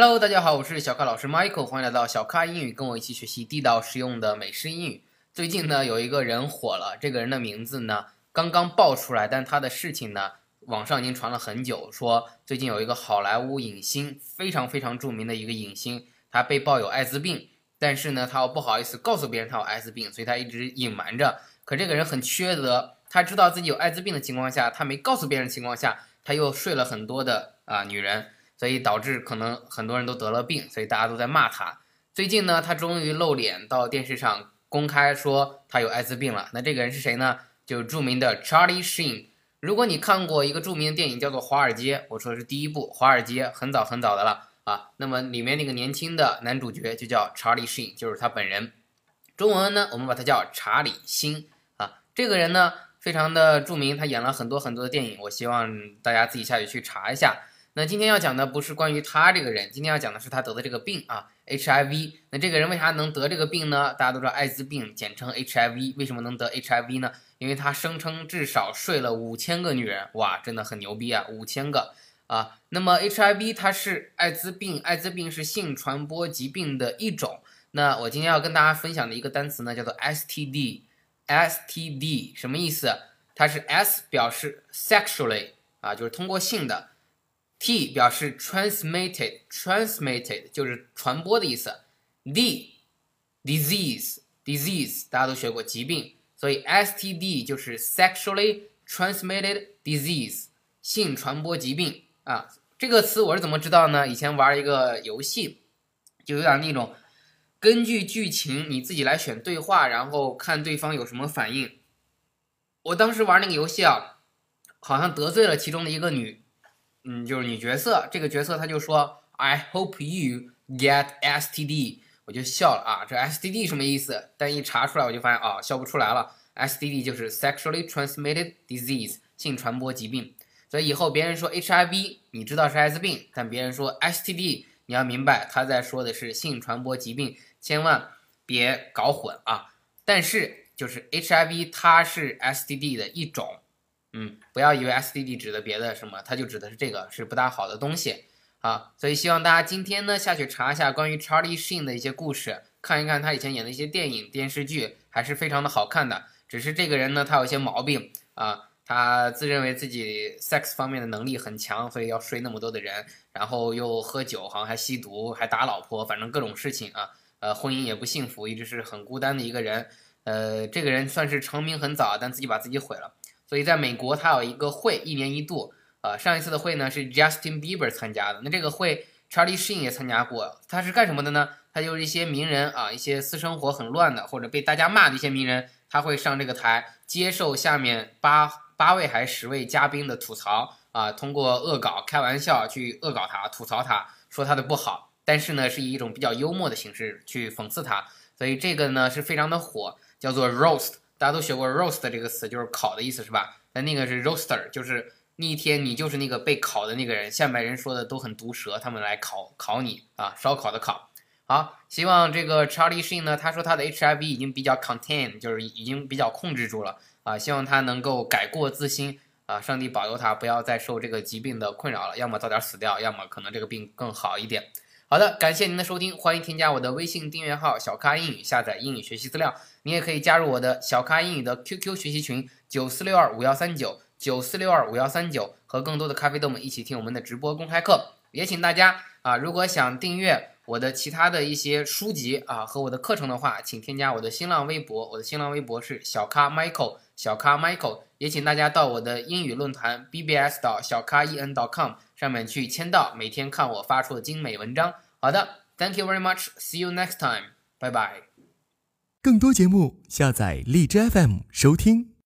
Hello，大家好，我是小咖老师 Michael，欢迎来到小咖英语，跟我一起学习地道实用的美式英语。最近呢，有一个人火了，这个人的名字呢刚刚爆出来，但他的事情呢，网上已经传了很久，说最近有一个好莱坞影星，非常非常著名的一个影星，他被曝有艾滋病，但是呢，他又不好意思告诉别人他有艾滋病，所以他一直隐瞒着。可这个人很缺德，他知道自己有艾滋病的情况下，他没告诉别人的情况下，他又睡了很多的啊女人。所以导致可能很多人都得了病，所以大家都在骂他。最近呢，他终于露脸到电视上公开说他有艾滋病了。那这个人是谁呢？就著名的 Charlie Sheen。如果你看过一个著名的电影叫做《华尔街》，我说的是第一部《华尔街》，很早很早的了啊。那么里面那个年轻的男主角就叫 Charlie Sheen，就是他本人。中文呢，我们把他叫查理辛啊。这个人呢，非常的著名，他演了很多很多的电影。我希望大家自己下去去查一下。那今天要讲的不是关于他这个人，今天要讲的是他得的这个病啊，HIV。那这个人为啥能得这个病呢？大家都知道艾滋病简称 HIV，为什么能得 HIV 呢？因为他声称至少睡了五千个女人，哇，真的很牛逼啊，五千个啊。那么 HIV 它是艾滋病，艾滋病是性传播疾病的一种。那我今天要跟大家分享的一个单词呢，叫做 STD，STD 什么意思？它是 S 表示 sexually 啊，就是通过性的。T 表示 transmitted，transmitted 就是传播的意思。D，disease，disease 大家都学过疾病，所以 STD 就是 sexually transmitted disease，性传播疾病啊。这个词我是怎么知道呢？以前玩一个游戏，就有点那种根据剧情你自己来选对话，然后看对方有什么反应。我当时玩那个游戏啊，好像得罪了其中的一个女。嗯，就是女角色，这个角色他就说，I hope you get STD，我就笑了啊，这 STD 什么意思？但一查出来我就发现啊，笑不出来了，STD 就是 sexually transmitted disease，性传播疾病。所以以后别人说 HIV，你知道是艾滋病，但别人说 STD，你要明白他在说的是性传播疾病，千万别搞混啊。但是就是 HIV 它是 STD 的一种。嗯，不要以为 STD 指的别的什么，它就指的是这个，是不大好的东西啊。所以希望大家今天呢下去查一下关于 Charlie Sheen 的一些故事，看一看他以前演的一些电影、电视剧，还是非常的好看的。只是这个人呢，他有些毛病啊，他自认为自己 sex 方面的能力很强，所以要睡那么多的人，然后又喝酒，好像还吸毒，还打老婆，反正各种事情啊。呃，婚姻也不幸福，一直是很孤单的一个人。呃，这个人算是成名很早，但自己把自己毁了。所以，在美国，他有一个会，一年一度。呃，上一次的会呢是 Justin Bieber 参加的。那这个会，Charlie Sheen 也参加过。他是干什么的呢？他就是一些名人啊，一些私生活很乱的，或者被大家骂的一些名人，他会上这个台接受下面八八位还是十位嘉宾的吐槽啊，通过恶搞、开玩笑去恶搞他、吐槽他，说他的不好。但是呢，是以一种比较幽默的形式去讽刺他。所以这个呢是非常的火，叫做 roast。大家都学过 roast 这个词，就是烤的意思，是吧？但那个是 roaster，就是那一天你就是那个被烤的那个人，下面人说的都很毒舌，他们来烤烤你啊，烧烤的烤。好，希望这个 Charlie Sheen 呢，他说他的 HIV 已经比较 contain，就是已经比较控制住了啊，希望他能够改过自新啊，上帝保佑他不要再受这个疾病的困扰了，要么早点死掉，要么可能这个病更好一点。好的，感谢您的收听，欢迎添加我的微信订阅号“小咖英语”，下载英语学习资料。你也可以加入我的小咖英语的 QQ 学习群九四六二五幺三九九四六二五幺三九，和更多的咖啡豆们一起听我们的直播公开课。也请大家啊，如果想订阅我的其他的一些书籍啊和我的课程的话，请添加我的新浪微博，我的新浪微博是小咖 Michael，小咖 Michael。也请大家到我的英语论坛 BBS 到小咖 en.com 上面去签到，每天看我发出的精美文章。好的，Thank you very much. See you next time. 拜拜。更多节目，下载荔枝 FM 收听。